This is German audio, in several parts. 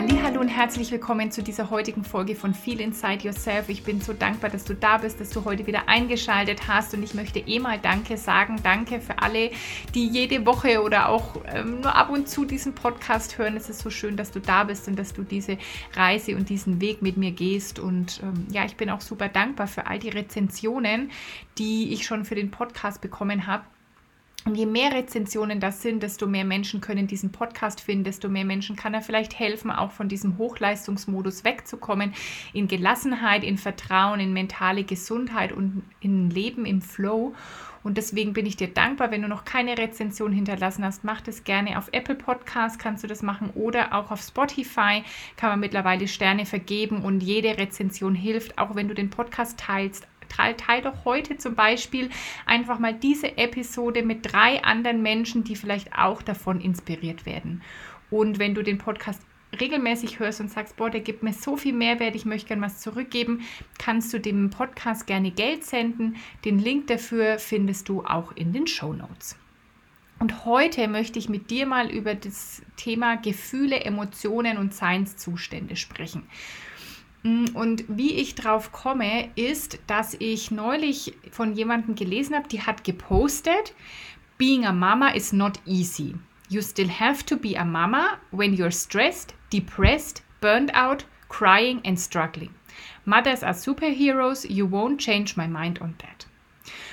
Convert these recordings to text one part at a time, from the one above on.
Hallo und herzlich willkommen zu dieser heutigen Folge von Feel Inside Yourself. Ich bin so dankbar, dass du da bist, dass du heute wieder eingeschaltet hast und ich möchte eh mal Danke sagen. Danke für alle, die jede Woche oder auch ähm, nur ab und zu diesen Podcast hören. Es ist so schön, dass du da bist und dass du diese Reise und diesen Weg mit mir gehst. Und ähm, ja, ich bin auch super dankbar für all die Rezensionen, die ich schon für den Podcast bekommen habe. Und je mehr Rezensionen das sind, desto mehr Menschen können diesen Podcast finden, desto mehr Menschen kann er vielleicht helfen, auch von diesem Hochleistungsmodus wegzukommen, in Gelassenheit, in Vertrauen, in mentale Gesundheit und in Leben im Flow. Und deswegen bin ich dir dankbar, wenn du noch keine Rezension hinterlassen hast, mach das gerne auf Apple Podcast, kannst du das machen oder auch auf Spotify kann man mittlerweile Sterne vergeben und jede Rezension hilft, auch wenn du den Podcast teilst, teil, teil doch heute zum Beispiel einfach mal diese Episode mit drei anderen Menschen, die vielleicht auch davon inspiriert werden. Und wenn du den Podcast regelmäßig hörst und sagst, boah, der gibt mir so viel Mehrwert, ich möchte gerne was zurückgeben, kannst du dem Podcast gerne Geld senden. Den Link dafür findest du auch in den Show Notes. Und heute möchte ich mit dir mal über das Thema Gefühle, Emotionen und Seinszustände sprechen. Mm, und wie ich drauf komme, ist, dass ich neulich von jemandem gelesen habe, die hat gepostet, Being a mama is not easy. You still have to be a mama when you're stressed, depressed, burned out, crying and struggling. Mothers are superheroes. You won't change my mind on that.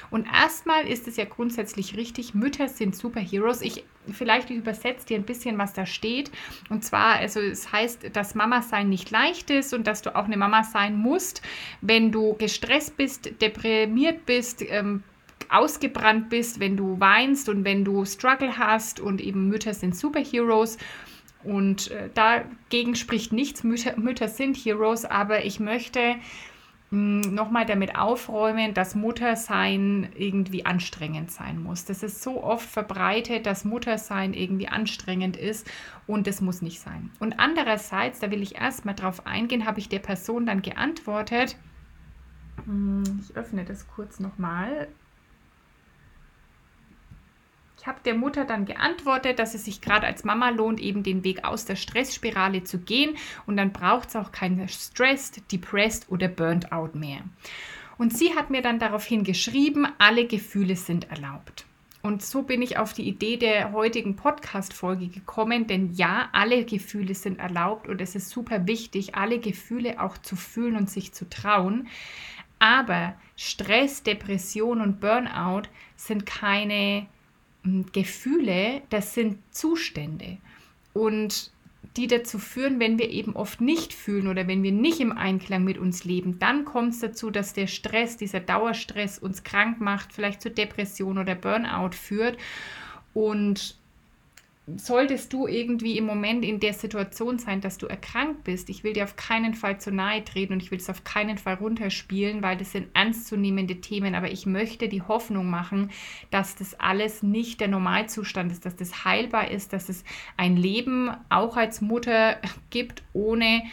Und erstmal ist es ja grundsätzlich richtig, Mütter sind Superheroes. Ich vielleicht übersetze dir ein bisschen, was da steht. Und zwar, also es heißt, dass Mama sein nicht leicht ist und dass du auch eine Mama sein musst, wenn du gestresst bist, deprimiert bist, ähm, ausgebrannt bist, wenn du weinst und wenn du Struggle hast und eben Mütter sind Superheroes. Und äh, dagegen spricht nichts. Mütter, Mütter sind Heroes, aber ich möchte nochmal damit aufräumen, dass Muttersein irgendwie anstrengend sein muss. Das ist so oft verbreitet, dass Muttersein irgendwie anstrengend ist und das muss nicht sein. Und andererseits, da will ich erstmal drauf eingehen, habe ich der Person dann geantwortet, ich öffne das kurz nochmal. Habe der Mutter dann geantwortet, dass es sich gerade als Mama lohnt, eben den Weg aus der Stressspirale zu gehen und dann braucht es auch keinen Stressed, Depressed oder Burnt Out mehr. Und sie hat mir dann daraufhin geschrieben, alle Gefühle sind erlaubt. Und so bin ich auf die Idee der heutigen Podcast-Folge gekommen, denn ja, alle Gefühle sind erlaubt und es ist super wichtig, alle Gefühle auch zu fühlen und sich zu trauen. Aber Stress, Depression und Burnout sind keine Gefühle, das sind Zustände. Und die dazu führen, wenn wir eben oft nicht fühlen oder wenn wir nicht im Einklang mit uns leben, dann kommt es dazu, dass der Stress, dieser Dauerstress uns krank macht, vielleicht zu Depression oder Burnout führt. Und solltest du irgendwie im Moment in der Situation sein, dass du erkrankt bist, ich will dir auf keinen Fall zu nahe treten und ich will es auf keinen Fall runterspielen, weil das sind ernstzunehmende Themen, aber ich möchte die Hoffnung machen, dass das alles nicht der Normalzustand ist, dass das heilbar ist, dass es ein Leben auch als Mutter gibt, ohne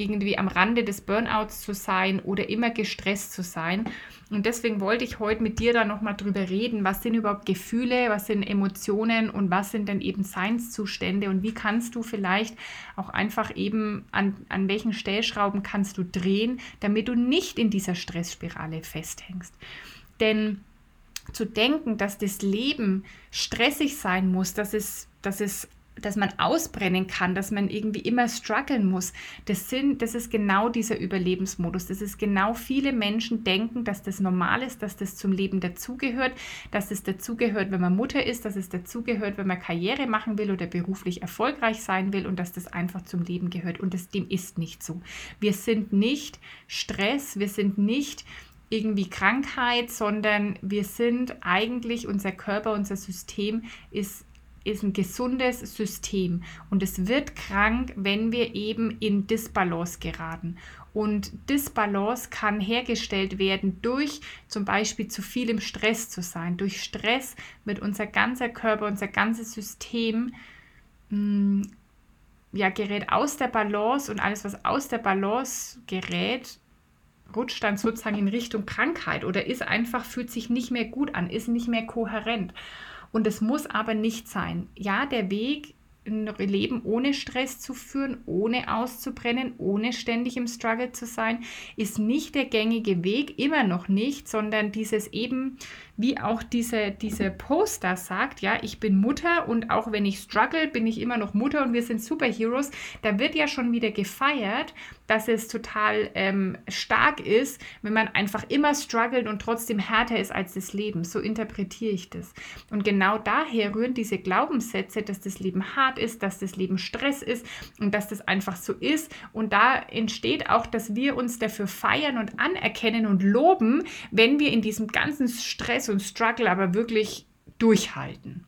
irgendwie am Rande des Burnouts zu sein oder immer gestresst zu sein. Und deswegen wollte ich heute mit dir da nochmal drüber reden, was sind überhaupt Gefühle, was sind Emotionen und was sind denn eben Seinszustände und wie kannst du vielleicht auch einfach eben an, an welchen Stellschrauben kannst du drehen, damit du nicht in dieser Stressspirale festhängst. Denn zu denken, dass das Leben stressig sein muss, dass es, dass es dass man ausbrennen kann, dass man irgendwie immer strugglen muss. Das, sind, das ist genau dieser Überlebensmodus. Das ist genau viele Menschen denken, dass das normal ist, dass das zum Leben dazugehört, dass es dazugehört, wenn man Mutter ist, dass es dazugehört, wenn man Karriere machen will oder beruflich erfolgreich sein will und dass das einfach zum Leben gehört. Und das, dem ist nicht so. Wir sind nicht Stress, wir sind nicht irgendwie Krankheit, sondern wir sind eigentlich, unser Körper, unser System ist ist ein gesundes System und es wird krank, wenn wir eben in Disbalance geraten. Und Disbalance kann hergestellt werden durch zum Beispiel zu viel im Stress zu sein. Durch Stress wird unser ganzer Körper, unser ganzes System mh, mm, ja, gerät aus der Balance und alles, was aus der Balance gerät, rutscht dann sozusagen in Richtung Krankheit oder ist einfach, fühlt sich nicht mehr gut an, ist nicht mehr kohärent. Und es muss aber nicht sein. Ja, der Weg ein Leben ohne Stress zu führen, ohne auszubrennen, ohne ständig im Struggle zu sein, ist nicht der gängige Weg, immer noch nicht, sondern dieses eben, wie auch diese, diese Poster sagt, ja, ich bin Mutter und auch wenn ich struggle, bin ich immer noch Mutter und wir sind Superheroes, da wird ja schon wieder gefeiert, dass es total ähm, stark ist, wenn man einfach immer struggelt und trotzdem härter ist als das Leben. So interpretiere ich das. Und genau daher rühren diese Glaubenssätze, dass das Leben hart ist, dass das Leben Stress ist und dass das einfach so ist. Und da entsteht auch, dass wir uns dafür feiern und anerkennen und loben, wenn wir in diesem ganzen Stress und Struggle aber wirklich durchhalten.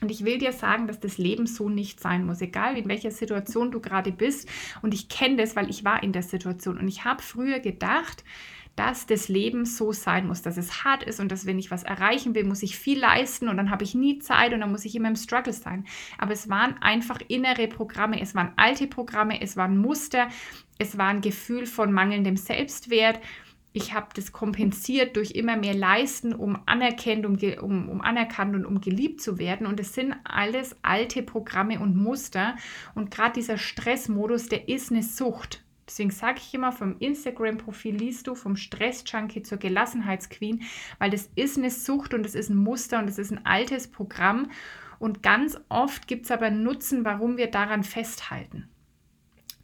Und ich will dir sagen, dass das Leben so nicht sein muss, egal in welcher Situation du gerade bist. Und ich kenne das, weil ich war in der Situation. Und ich habe früher gedacht, dass das Leben so sein muss, dass es hart ist und dass wenn ich was erreichen will, muss ich viel leisten und dann habe ich nie Zeit und dann muss ich immer im Struggle sein. Aber es waren einfach innere Programme, es waren alte Programme, es waren Muster, es war ein Gefühl von mangelndem Selbstwert ich habe das kompensiert durch immer mehr Leisten, um anerkannt, um, um, um anerkannt und um geliebt zu werden. Und es sind alles alte Programme und Muster. Und gerade dieser Stressmodus, der ist eine Sucht. Deswegen sage ich immer, vom Instagram-Profil liest du vom Stress-Junkie zur Gelassenheitsqueen, weil das ist eine Sucht und das ist ein Muster und das ist ein altes Programm. Und ganz oft gibt es aber Nutzen, warum wir daran festhalten.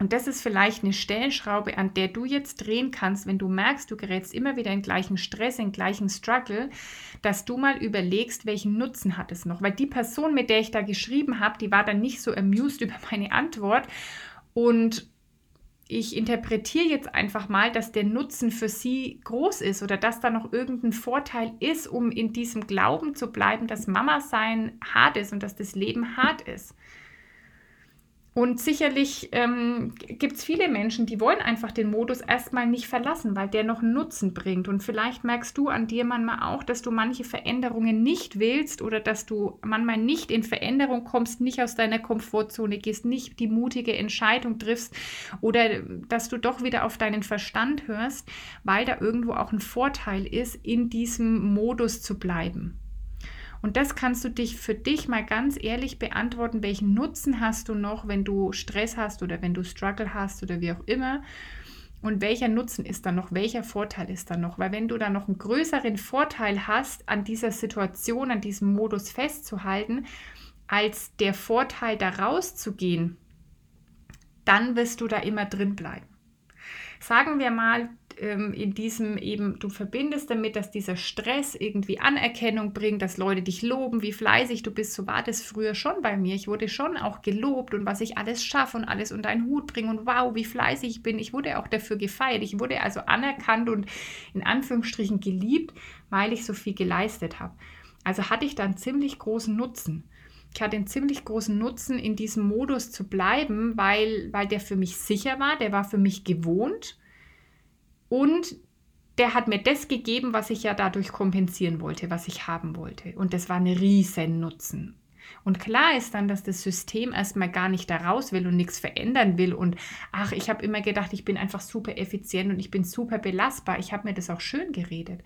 Und das ist vielleicht eine Stellschraube, an der du jetzt drehen kannst, wenn du merkst, du gerätst immer wieder in gleichen Stress, in gleichen Struggle, dass du mal überlegst, welchen Nutzen hat es noch. Weil die Person, mit der ich da geschrieben habe, die war dann nicht so amused über meine Antwort. Und ich interpretiere jetzt einfach mal, dass der Nutzen für sie groß ist oder dass da noch irgendein Vorteil ist, um in diesem Glauben zu bleiben, dass Mama sein hart ist und dass das Leben hart ist. Und sicherlich ähm, gibt es viele Menschen, die wollen einfach den Modus erstmal nicht verlassen, weil der noch Nutzen bringt. Und vielleicht merkst du an dir manchmal auch, dass du manche Veränderungen nicht willst oder dass du manchmal nicht in Veränderung kommst, nicht aus deiner Komfortzone gehst, nicht die mutige Entscheidung triffst oder dass du doch wieder auf deinen Verstand hörst, weil da irgendwo auch ein Vorteil ist, in diesem Modus zu bleiben. Und das kannst du dich für dich mal ganz ehrlich beantworten, welchen Nutzen hast du noch, wenn du Stress hast oder wenn du Struggle hast oder wie auch immer. Und welcher Nutzen ist da noch? Welcher Vorteil ist da noch? Weil wenn du da noch einen größeren Vorteil hast, an dieser Situation, an diesem Modus festzuhalten, als der Vorteil, da rauszugehen, dann wirst du da immer drin bleiben. Sagen wir mal, ähm, in diesem eben, du verbindest damit, dass dieser Stress irgendwie Anerkennung bringt, dass Leute dich loben, wie fleißig du bist. So war das früher schon bei mir. Ich wurde schon auch gelobt und was ich alles schaffe und alles unter einen Hut bringe und wow, wie fleißig ich bin. Ich wurde auch dafür gefeiert. Ich wurde also anerkannt und in Anführungsstrichen geliebt, weil ich so viel geleistet habe. Also hatte ich dann ziemlich großen Nutzen. Ich hatte einen ziemlich großen Nutzen, in diesem Modus zu bleiben, weil, weil der für mich sicher war, der war für mich gewohnt und der hat mir das gegeben, was ich ja dadurch kompensieren wollte, was ich haben wollte. Und das war ein riesen Nutzen. Und klar ist dann, dass das System erstmal gar nicht da raus will und nichts verändern will. Und ach, ich habe immer gedacht, ich bin einfach super effizient und ich bin super belastbar. Ich habe mir das auch schön geredet.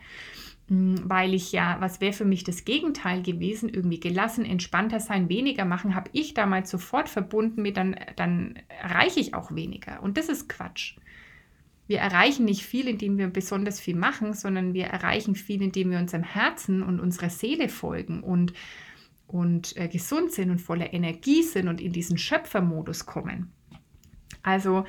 Hm, weil ich ja, was wäre für mich das Gegenteil gewesen, irgendwie gelassen, entspannter sein, weniger machen, habe ich damals sofort verbunden mit, dann, dann erreiche ich auch weniger. Und das ist Quatsch. Wir erreichen nicht viel, indem wir besonders viel machen, sondern wir erreichen viel, indem wir unserem Herzen und unserer Seele folgen und, und äh, gesund sind und voller Energie sind und in diesen Schöpfermodus kommen. Also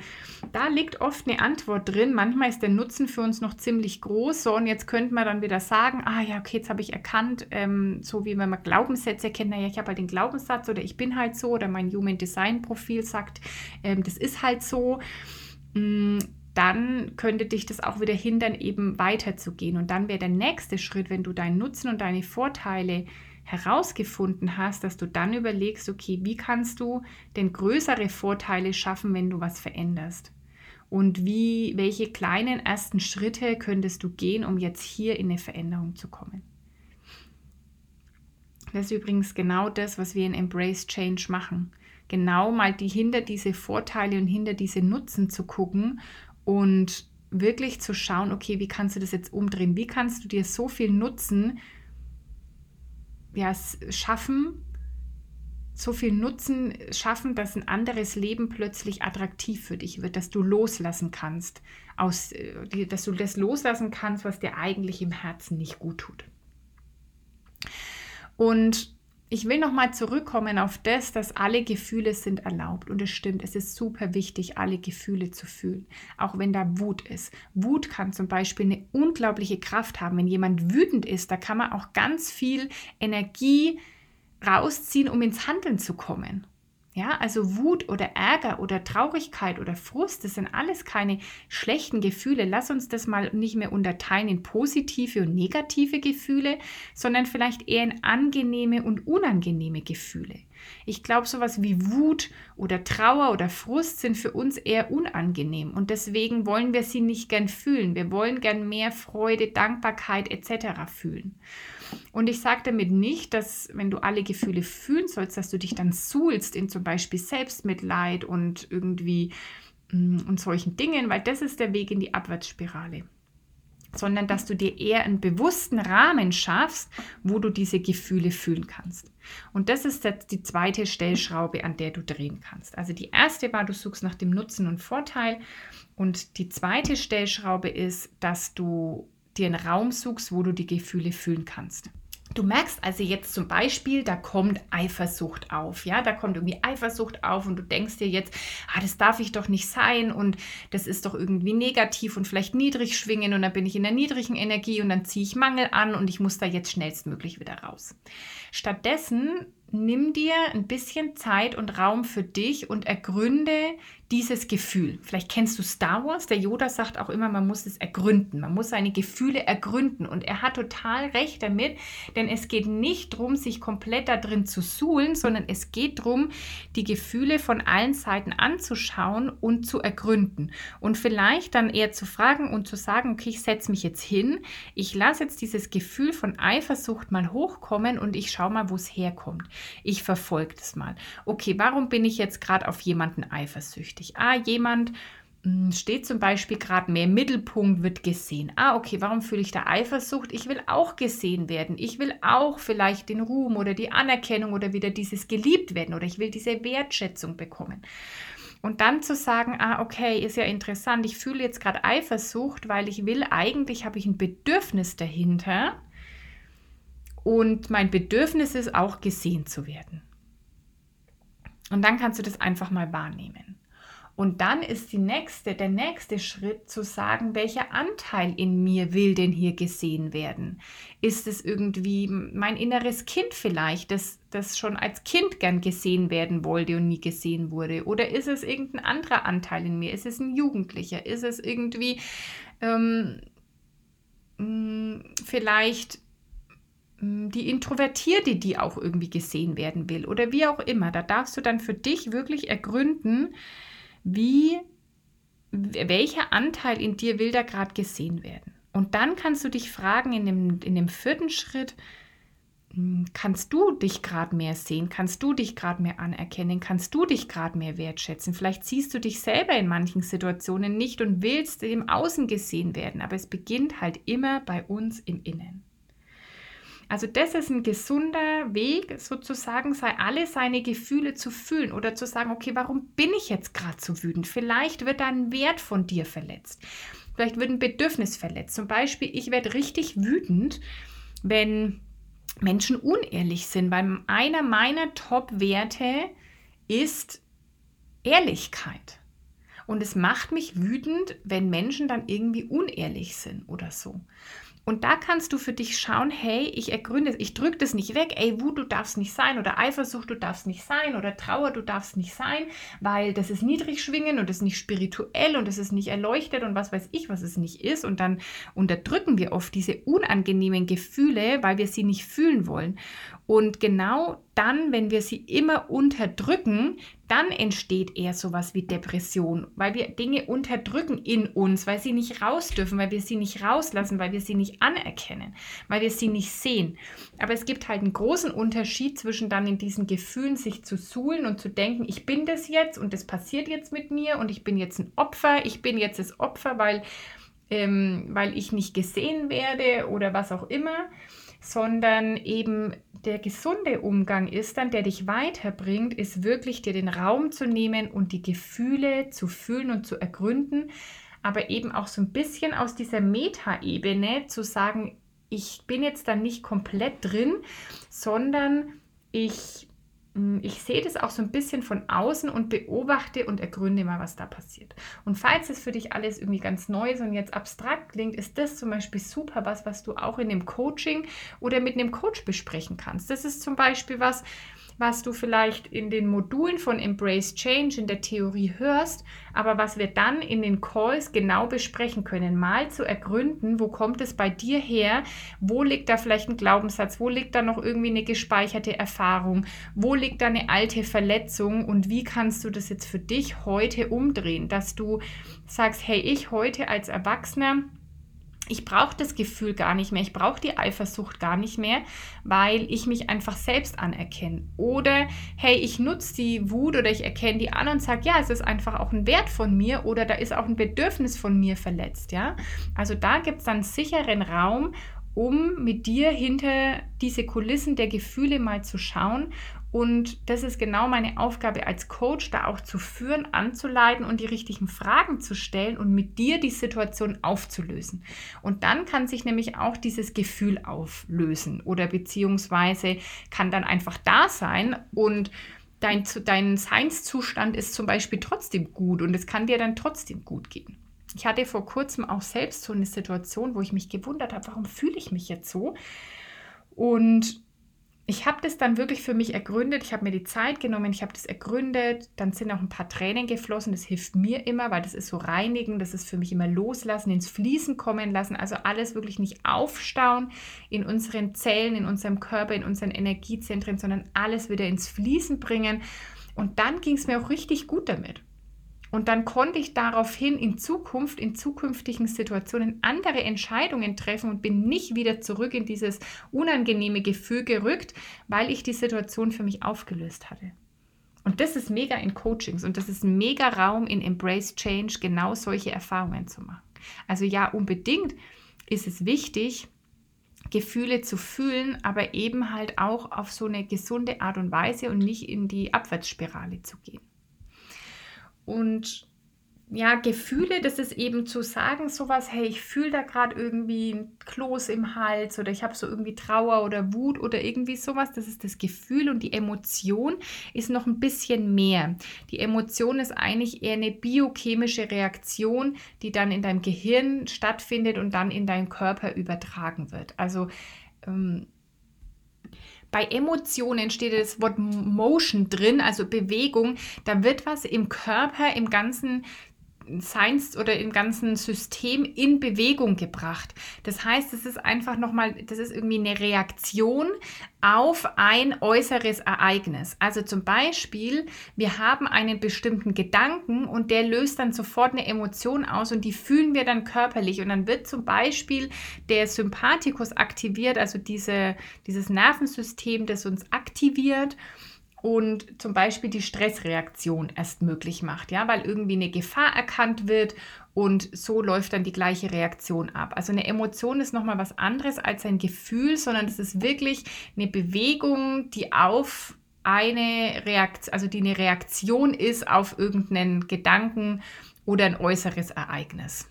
da liegt oft eine Antwort drin. Manchmal ist der Nutzen für uns noch ziemlich groß. So, und jetzt könnte man dann wieder sagen, ah ja, okay, jetzt habe ich erkannt, ähm, so wie wenn man Glaubenssätze kennt, naja, ich habe halt den Glaubenssatz oder ich bin halt so oder mein Human Design Profil sagt, ähm, das ist halt so. Mm, dann könnte dich das auch wieder hindern, eben weiterzugehen. Und dann wäre der nächste Schritt, wenn du deinen Nutzen und deine Vorteile herausgefunden hast, dass du dann überlegst, okay, wie kannst du denn größere Vorteile schaffen, wenn du was veränderst? Und wie, welche kleinen ersten Schritte könntest du gehen, um jetzt hier in eine Veränderung zu kommen? Das ist übrigens genau das, was wir in Embrace Change machen. genau mal die hinter diese Vorteile und hinter diese Nutzen zu gucken und wirklich zu schauen, okay, wie kannst du das jetzt umdrehen? Wie kannst du dir so viel Nutzen ja, schaffen, so viel Nutzen schaffen, dass ein anderes Leben plötzlich attraktiv für dich wird, dass du loslassen kannst, aus, äh, dass du das loslassen kannst, was dir eigentlich im Herzen nicht gut tut. Und ich will nochmal zurückkommen auf das, dass alle Gefühle sind erlaubt. Und es stimmt, es ist super wichtig, alle Gefühle zu fühlen, auch wenn da Wut ist. Wut kann zum Beispiel eine unglaubliche Kraft haben. Wenn jemand wütend ist, da kann man auch ganz viel Energie rausziehen, um ins Handeln zu kommen. Ja, also Wut oder Ärger oder Traurigkeit oder Frust, das sind alles keine schlechten Gefühle. Lass uns das mal nicht mehr unterteilen in positive und negative Gefühle, sondern vielleicht eher in angenehme und unangenehme Gefühle. Ich glaube, sowas wie Wut oder Trauer oder Frust sind für uns eher unangenehm und deswegen wollen wir sie nicht gern fühlen. Wir wollen gern mehr Freude, Dankbarkeit etc. fühlen. Und ich sage damit nicht, dass wenn du alle Gefühle fühlen sollst, dass du dich dann suhlst in zum Beispiel Selbstmitleid und irgendwie mm, und solchen Dingen, weil das ist der Weg in die Abwärtsspirale sondern dass du dir eher einen bewussten Rahmen schaffst, wo du diese Gefühle fühlen kannst. Und das ist jetzt die zweite Stellschraube, an der du drehen kannst. Also die erste war, du suchst nach dem Nutzen und Vorteil. Und die zweite Stellschraube ist, dass du dir einen Raum suchst, wo du die Gefühle fühlen kannst. Du merkst also jetzt zum Beispiel, da kommt Eifersucht auf, ja, da kommt irgendwie Eifersucht auf und du denkst dir jetzt, ah, das darf ich doch nicht sein und das ist doch irgendwie negativ und vielleicht niedrig schwingen und dann bin ich in der niedrigen Energie und dann ziehe ich Mangel an und ich muss da jetzt schnellstmöglich wieder raus. Stattdessen nimm dir ein bisschen Zeit und Raum für dich und ergründe dieses Gefühl. Vielleicht kennst du Star Wars. Der Yoda sagt auch immer, man muss es ergründen. Man muss seine Gefühle ergründen. Und er hat total recht damit, denn es geht nicht darum, sich komplett da drin zu suhlen, sondern es geht darum, die Gefühle von allen Seiten anzuschauen und zu ergründen. Und vielleicht dann eher zu fragen und zu sagen, okay, ich setze mich jetzt hin, ich lasse jetzt dieses Gefühl von Eifersucht mal hochkommen und ich schaue mal, wo es herkommt. Ich verfolge das mal. Okay, warum bin ich jetzt gerade auf jemanden eifersüchtig? Wichtig. Ah, jemand hm, steht zum Beispiel gerade mehr im Mittelpunkt, wird gesehen. Ah, okay, warum fühle ich da Eifersucht? Ich will auch gesehen werden. Ich will auch vielleicht den Ruhm oder die Anerkennung oder wieder dieses geliebt werden oder ich will diese Wertschätzung bekommen. Und dann zu sagen, ah, okay, ist ja interessant, ich fühle jetzt gerade Eifersucht, weil ich will, eigentlich habe ich ein Bedürfnis dahinter. Und mein Bedürfnis ist auch gesehen zu werden. Und dann kannst du das einfach mal wahrnehmen. Und dann ist die nächste, der nächste Schritt zu sagen, welcher Anteil in mir will denn hier gesehen werden? Ist es irgendwie mein inneres Kind vielleicht, das, das schon als Kind gern gesehen werden wollte und nie gesehen wurde? Oder ist es irgendein anderer Anteil in mir? Ist es ein Jugendlicher? Ist es irgendwie ähm, vielleicht die Introvertierte, die auch irgendwie gesehen werden will oder wie auch immer. Da darfst du dann für dich wirklich ergründen, wie, welcher Anteil in dir will da gerade gesehen werden? Und dann kannst du dich fragen in dem, in dem vierten Schritt, hm, kannst du dich gerade mehr sehen? Kannst du dich gerade mehr anerkennen? Kannst du dich gerade mehr wertschätzen? Vielleicht siehst du dich selber in manchen Situationen nicht und willst im Außen gesehen werden, aber es beginnt halt immer bei uns im Innen. Also das ist ein gesunder Weg, sozusagen, sei alle seine Gefühle zu fühlen oder zu sagen, okay, warum bin ich jetzt gerade so wütend? Vielleicht wird ein Wert von dir verletzt. Vielleicht wird ein Bedürfnis verletzt. Zum Beispiel, ich werde richtig wütend, wenn Menschen unehrlich sind, weil einer meiner Top-Werte ist Ehrlichkeit. Und es macht mich wütend, wenn Menschen dann irgendwie unehrlich sind oder so. Und da kannst du für dich schauen, hey, ich ergründe, ich drücke das nicht weg, ey, Wut, du darfst nicht sein oder Eifersucht, du darfst nicht sein oder Trauer, du darfst nicht sein, weil das ist niedrig schwingen und das ist nicht spirituell und das ist nicht erleuchtet und was weiß ich, was es nicht ist. Und dann unterdrücken wir oft diese unangenehmen Gefühle, weil wir sie nicht fühlen wollen. Und genau dann, wenn wir sie immer unterdrücken, dann entsteht eher sowas wie Depression, weil wir Dinge unterdrücken in uns, weil sie nicht raus dürfen, weil wir sie nicht rauslassen, weil wir sie nicht anerkennen, weil wir sie nicht sehen. Aber es gibt halt einen großen Unterschied zwischen dann in diesen Gefühlen sich zu suhlen und zu denken, ich bin das jetzt und das passiert jetzt mit mir und ich bin jetzt ein Opfer, ich bin jetzt das Opfer, weil, ähm, weil ich nicht gesehen werde oder was auch immer sondern eben der gesunde Umgang ist dann, der dich weiterbringt, ist wirklich dir den Raum zu nehmen und die Gefühle zu fühlen und zu ergründen, aber eben auch so ein bisschen aus dieser Metaebene zu sagen, ich bin jetzt dann nicht komplett drin, sondern ich ich sehe das auch so ein bisschen von außen und beobachte und ergründe mal, was da passiert. Und falls es für dich alles irgendwie ganz neu ist und jetzt abstrakt klingt, ist das zum Beispiel super was, was du auch in dem Coaching oder mit einem Coach besprechen kannst. Das ist zum Beispiel was, was du vielleicht in den Modulen von Embrace Change in der Theorie hörst, aber was wir dann in den Calls genau besprechen können, mal zu ergründen, wo kommt es bei dir her, wo liegt da vielleicht ein Glaubenssatz, wo liegt da noch irgendwie eine gespeicherte Erfahrung, wo liegt da eine alte Verletzung? Und wie kannst du das jetzt für dich heute umdrehen, dass du sagst, hey, ich heute als Erwachsener, ich brauche das Gefühl gar nicht mehr, ich brauche die Eifersucht gar nicht mehr, weil ich mich einfach selbst anerkenne. Oder hey, ich nutze die Wut oder ich erkenne die an und sage, ja, es ist einfach auch ein Wert von mir oder da ist auch ein Bedürfnis von mir verletzt. Ja? Also da gibt es dann sicheren Raum, um mit dir hinter diese Kulissen der Gefühle mal zu schauen und das ist genau meine Aufgabe als Coach, da auch zu führen, anzuleiten und die richtigen Fragen zu stellen und mit dir die Situation aufzulösen. Und dann kann sich nämlich auch dieses Gefühl auflösen oder beziehungsweise kann dann einfach da sein und dein, dein Seinszustand ist zum Beispiel trotzdem gut und es kann dir dann trotzdem gut gehen. Ich hatte vor kurzem auch selbst so eine Situation, wo ich mich gewundert habe, warum fühle ich mich jetzt so? Und ich habe das dann wirklich für mich ergründet. Ich habe mir die Zeit genommen, ich habe das ergründet. Dann sind auch ein paar Tränen geflossen. Das hilft mir immer, weil das ist so reinigen. Das ist für mich immer loslassen, ins Fließen kommen lassen. Also alles wirklich nicht aufstauen in unseren Zellen, in unserem Körper, in unseren Energiezentren, sondern alles wieder ins Fließen bringen. Und dann ging es mir auch richtig gut damit. Und dann konnte ich daraufhin in Zukunft, in zukünftigen Situationen andere Entscheidungen treffen und bin nicht wieder zurück in dieses unangenehme Gefühl gerückt, weil ich die Situation für mich aufgelöst hatte. Und das ist mega in Coachings und das ist mega Raum in Embrace Change, genau solche Erfahrungen zu machen. Also ja, unbedingt ist es wichtig, Gefühle zu fühlen, aber eben halt auch auf so eine gesunde Art und Weise und nicht in die Abwärtsspirale zu gehen. Und ja, Gefühle, das ist eben zu sagen, sowas, hey, ich fühle da gerade irgendwie ein Kloß im Hals oder ich habe so irgendwie Trauer oder Wut oder irgendwie sowas. Das ist das Gefühl und die Emotion ist noch ein bisschen mehr. Die Emotion ist eigentlich eher eine biochemische Reaktion, die dann in deinem Gehirn stattfindet und dann in deinen Körper übertragen wird. Also ähm, bei Emotionen steht das Wort Motion drin, also Bewegung. Da wird was im Körper, im ganzen Science oder im ganzen System in Bewegung gebracht. Das heißt, es ist einfach nochmal, das ist irgendwie eine Reaktion auf ein äußeres Ereignis. Also zum Beispiel, wir haben einen bestimmten Gedanken und der löst dann sofort eine Emotion aus und die fühlen wir dann körperlich. Und dann wird zum Beispiel der Sympathikus aktiviert, also diese, dieses Nervensystem, das uns aktiviert und zum Beispiel die Stressreaktion erst möglich macht, ja, weil irgendwie eine Gefahr erkannt wird und so läuft dann die gleiche Reaktion ab. Also eine Emotion ist nochmal was anderes als ein Gefühl, sondern es ist wirklich eine Bewegung, die auf eine Reaktion, also die eine Reaktion ist auf irgendeinen Gedanken oder ein äußeres Ereignis.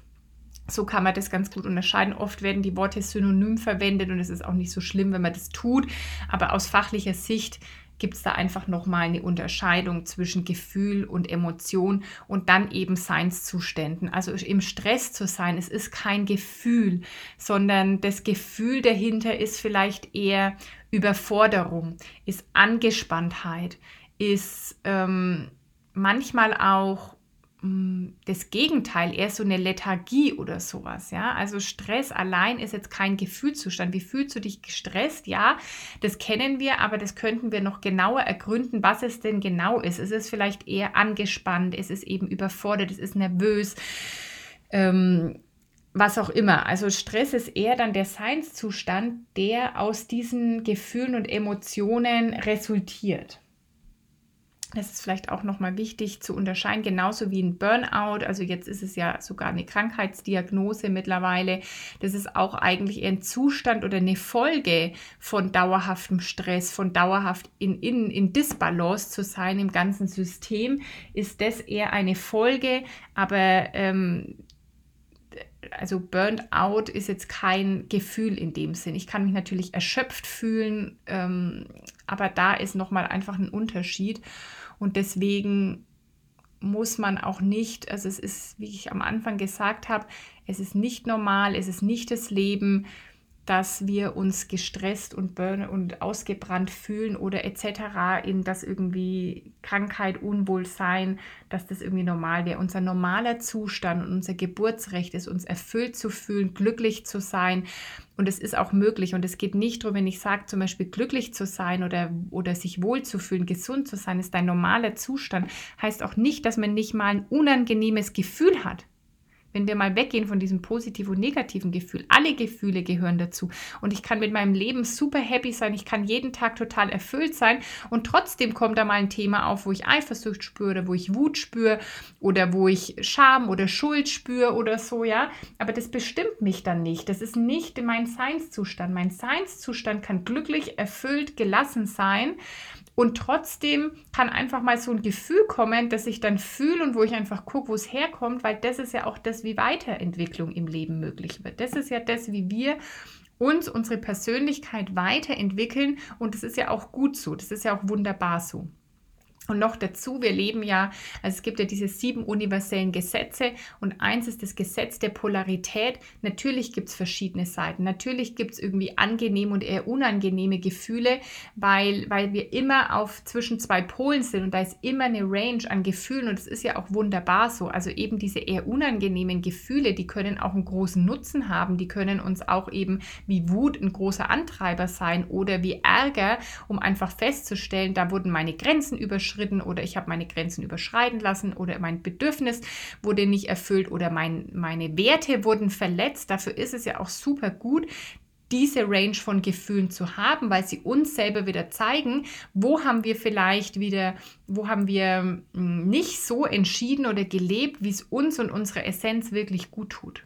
So kann man das ganz gut unterscheiden. Oft werden die Worte synonym verwendet und es ist auch nicht so schlimm, wenn man das tut. Aber aus fachlicher Sicht gibt es da einfach nochmal eine Unterscheidung zwischen Gefühl und Emotion und dann eben Seinszuständen. Also im Stress zu sein, es ist kein Gefühl, sondern das Gefühl dahinter ist vielleicht eher Überforderung, ist Angespanntheit, ist ähm, manchmal auch das Gegenteil, eher so eine Lethargie oder sowas, ja. Also Stress allein ist jetzt kein Gefühlszustand. Wie fühlst du dich gestresst? Ja, das kennen wir, aber das könnten wir noch genauer ergründen, was es denn genau ist. Es ist vielleicht eher angespannt, es ist eben überfordert, es ist nervös. Ähm, was auch immer. Also Stress ist eher dann der Seinszustand, der aus diesen Gefühlen und Emotionen resultiert. Das ist vielleicht auch nochmal wichtig zu unterscheiden, genauso wie ein Burnout. Also jetzt ist es ja sogar eine Krankheitsdiagnose mittlerweile. Das ist auch eigentlich eher ein Zustand oder eine Folge von dauerhaftem Stress, von dauerhaft in, in, in Disbalance zu sein im ganzen System. Ist das eher eine Folge, aber ähm, also Burnout ist jetzt kein Gefühl in dem Sinn. Ich kann mich natürlich erschöpft fühlen, ähm, aber da ist nochmal einfach ein Unterschied. Und deswegen muss man auch nicht, also es ist, wie ich am Anfang gesagt habe, es ist nicht normal, es ist nicht das Leben, dass wir uns gestresst und burn und ausgebrannt fühlen oder etc. in das irgendwie Krankheit, Unwohlsein, dass das irgendwie normal wäre. Unser normaler Zustand und unser Geburtsrecht ist, uns erfüllt zu fühlen, glücklich zu sein. Und es ist auch möglich. Und es geht nicht darum, wenn ich sage, zum Beispiel glücklich zu sein oder, oder sich wohlzufühlen, gesund zu sein, ist dein normaler Zustand. Heißt auch nicht, dass man nicht mal ein unangenehmes Gefühl hat wenn wir mal weggehen von diesem positiven und negativen Gefühl, alle Gefühle gehören dazu. Und ich kann mit meinem Leben super happy sein, ich kann jeden Tag total erfüllt sein und trotzdem kommt da mal ein Thema auf, wo ich Eifersucht spüre oder wo ich Wut spüre oder wo ich Scham oder Schuld spüre oder so, ja. Aber das bestimmt mich dann nicht. Das ist nicht mein Seinszustand. Mein Seinszustand kann glücklich, erfüllt, gelassen sein. Und trotzdem kann einfach mal so ein Gefühl kommen, dass ich dann fühle und wo ich einfach gucke, wo es herkommt, weil das ist ja auch das, wie Weiterentwicklung im Leben möglich wird. Das ist ja das, wie wir uns unsere Persönlichkeit weiterentwickeln und das ist ja auch gut so, das ist ja auch wunderbar so. Und noch dazu, wir leben ja, also es gibt ja diese sieben universellen Gesetze und eins ist das Gesetz der Polarität. Natürlich gibt es verschiedene Seiten. Natürlich gibt es irgendwie angenehme und eher unangenehme Gefühle, weil, weil wir immer auf zwischen zwei Polen sind und da ist immer eine Range an Gefühlen und es ist ja auch wunderbar so. Also eben diese eher unangenehmen Gefühle, die können auch einen großen Nutzen haben. Die können uns auch eben wie Wut ein großer Antreiber sein oder wie Ärger, um einfach festzustellen, da wurden meine Grenzen überschritten überschritten oder ich habe meine Grenzen überschreiten lassen oder mein Bedürfnis wurde nicht erfüllt oder mein, meine Werte wurden verletzt. Dafür ist es ja auch super gut, diese Range von Gefühlen zu haben, weil sie uns selber wieder zeigen, wo haben wir vielleicht wieder, wo haben wir hm, nicht so entschieden oder gelebt, wie es uns und unserer Essenz wirklich gut tut.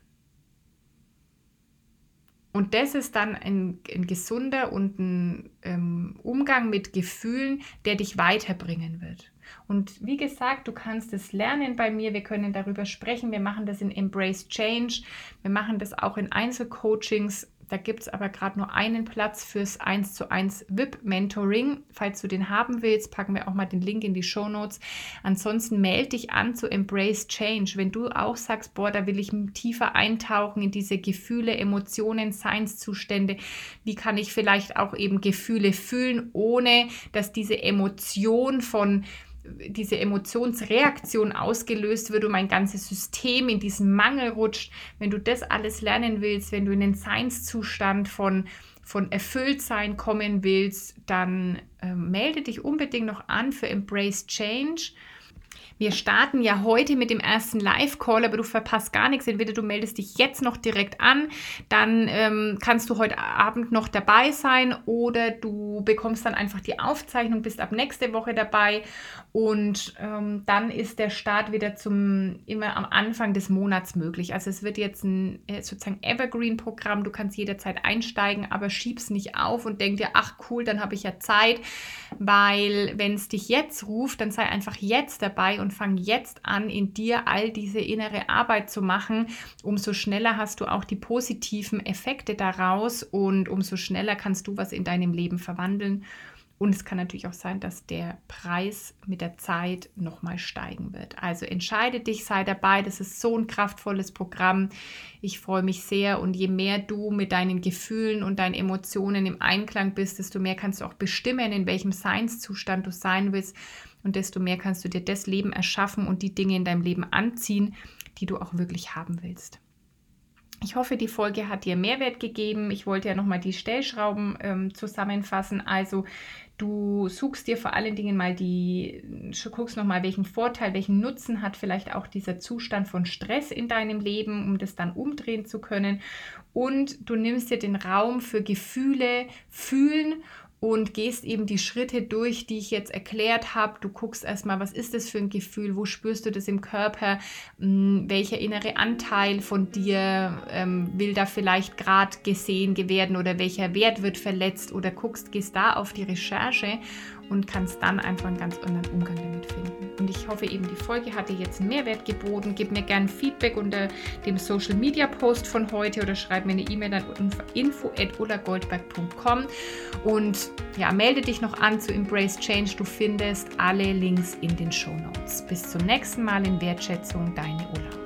Und das ist dann ein, ein gesunder und ein ähm, Umgang mit Gefühlen, der dich weiterbringen wird. Und wie gesagt, du kannst es lernen bei mir. Wir können darüber sprechen. Wir machen das in Embrace Change. Wir machen das auch in Einzelcoachings. Da gibt es aber gerade nur einen Platz fürs 1 zu 1 VIP-Mentoring. Falls du den haben willst, packen wir auch mal den Link in die Show Notes. Ansonsten melde dich an zu Embrace Change. Wenn du auch sagst, boah, da will ich tiefer eintauchen in diese Gefühle, Emotionen, Seinszustände. Wie kann ich vielleicht auch eben Gefühle fühlen, ohne dass diese Emotion von diese Emotionsreaktion ausgelöst wird und mein ganzes System in diesen Mangel rutscht. Wenn du das alles lernen willst, wenn du in den Seinszustand von, von Erfülltsein kommen willst, dann äh, melde dich unbedingt noch an für Embrace Change. Wir starten ja heute mit dem ersten Live-Call, aber du verpasst gar nichts. Entweder du meldest dich jetzt noch direkt an, dann ähm, kannst du heute Abend noch dabei sein oder du bekommst dann einfach die Aufzeichnung, bist ab nächste Woche dabei und ähm, dann ist der Start wieder zum immer am Anfang des Monats möglich. Also es wird jetzt ein äh, sozusagen Evergreen-Programm. Du kannst jederzeit einsteigen, aber schieb's nicht auf und denk dir, ach cool, dann habe ich ja Zeit, weil wenn es dich jetzt ruft, dann sei einfach jetzt dabei und und fang jetzt an, in dir all diese innere Arbeit zu machen. Umso schneller hast du auch die positiven Effekte daraus und umso schneller kannst du was in deinem Leben verwandeln. Und es kann natürlich auch sein, dass der Preis mit der Zeit nochmal steigen wird. Also entscheide dich, sei dabei. Das ist so ein kraftvolles Programm. Ich freue mich sehr. Und je mehr du mit deinen Gefühlen und deinen Emotionen im Einklang bist, desto mehr kannst du auch bestimmen, in welchem Seinszustand du sein willst. Und desto mehr kannst du dir das Leben erschaffen und die Dinge in deinem Leben anziehen, die du auch wirklich haben willst. Ich hoffe, die Folge hat dir Mehrwert gegeben. Ich wollte ja nochmal die Stellschrauben ähm, zusammenfassen. Also du suchst dir vor allen Dingen mal die, guckst nochmal, welchen Vorteil, welchen Nutzen hat vielleicht auch dieser Zustand von Stress in deinem Leben, um das dann umdrehen zu können. Und du nimmst dir den Raum für Gefühle, Fühlen und gehst eben die Schritte durch, die ich jetzt erklärt habe. Du guckst erstmal, was ist das für ein Gefühl, wo spürst du das im Körper, hm, welcher innere Anteil von dir ähm, will da vielleicht gerade gesehen werden oder welcher Wert wird verletzt oder guckst, gehst da auf die Recherche und kannst dann einfach einen ganz anderen Umgang damit finden. Und ich hoffe eben, die Folge hat dir jetzt einen Mehrwert geboten. Gib mir gerne Feedback unter dem Social Media Post von heute oder schreib mir eine E-Mail an info.ulagoldberg.com ja, melde dich noch an zu Embrace Change. Du findest alle Links in den Show Notes. Bis zum nächsten Mal in Wertschätzung, deine Ulla.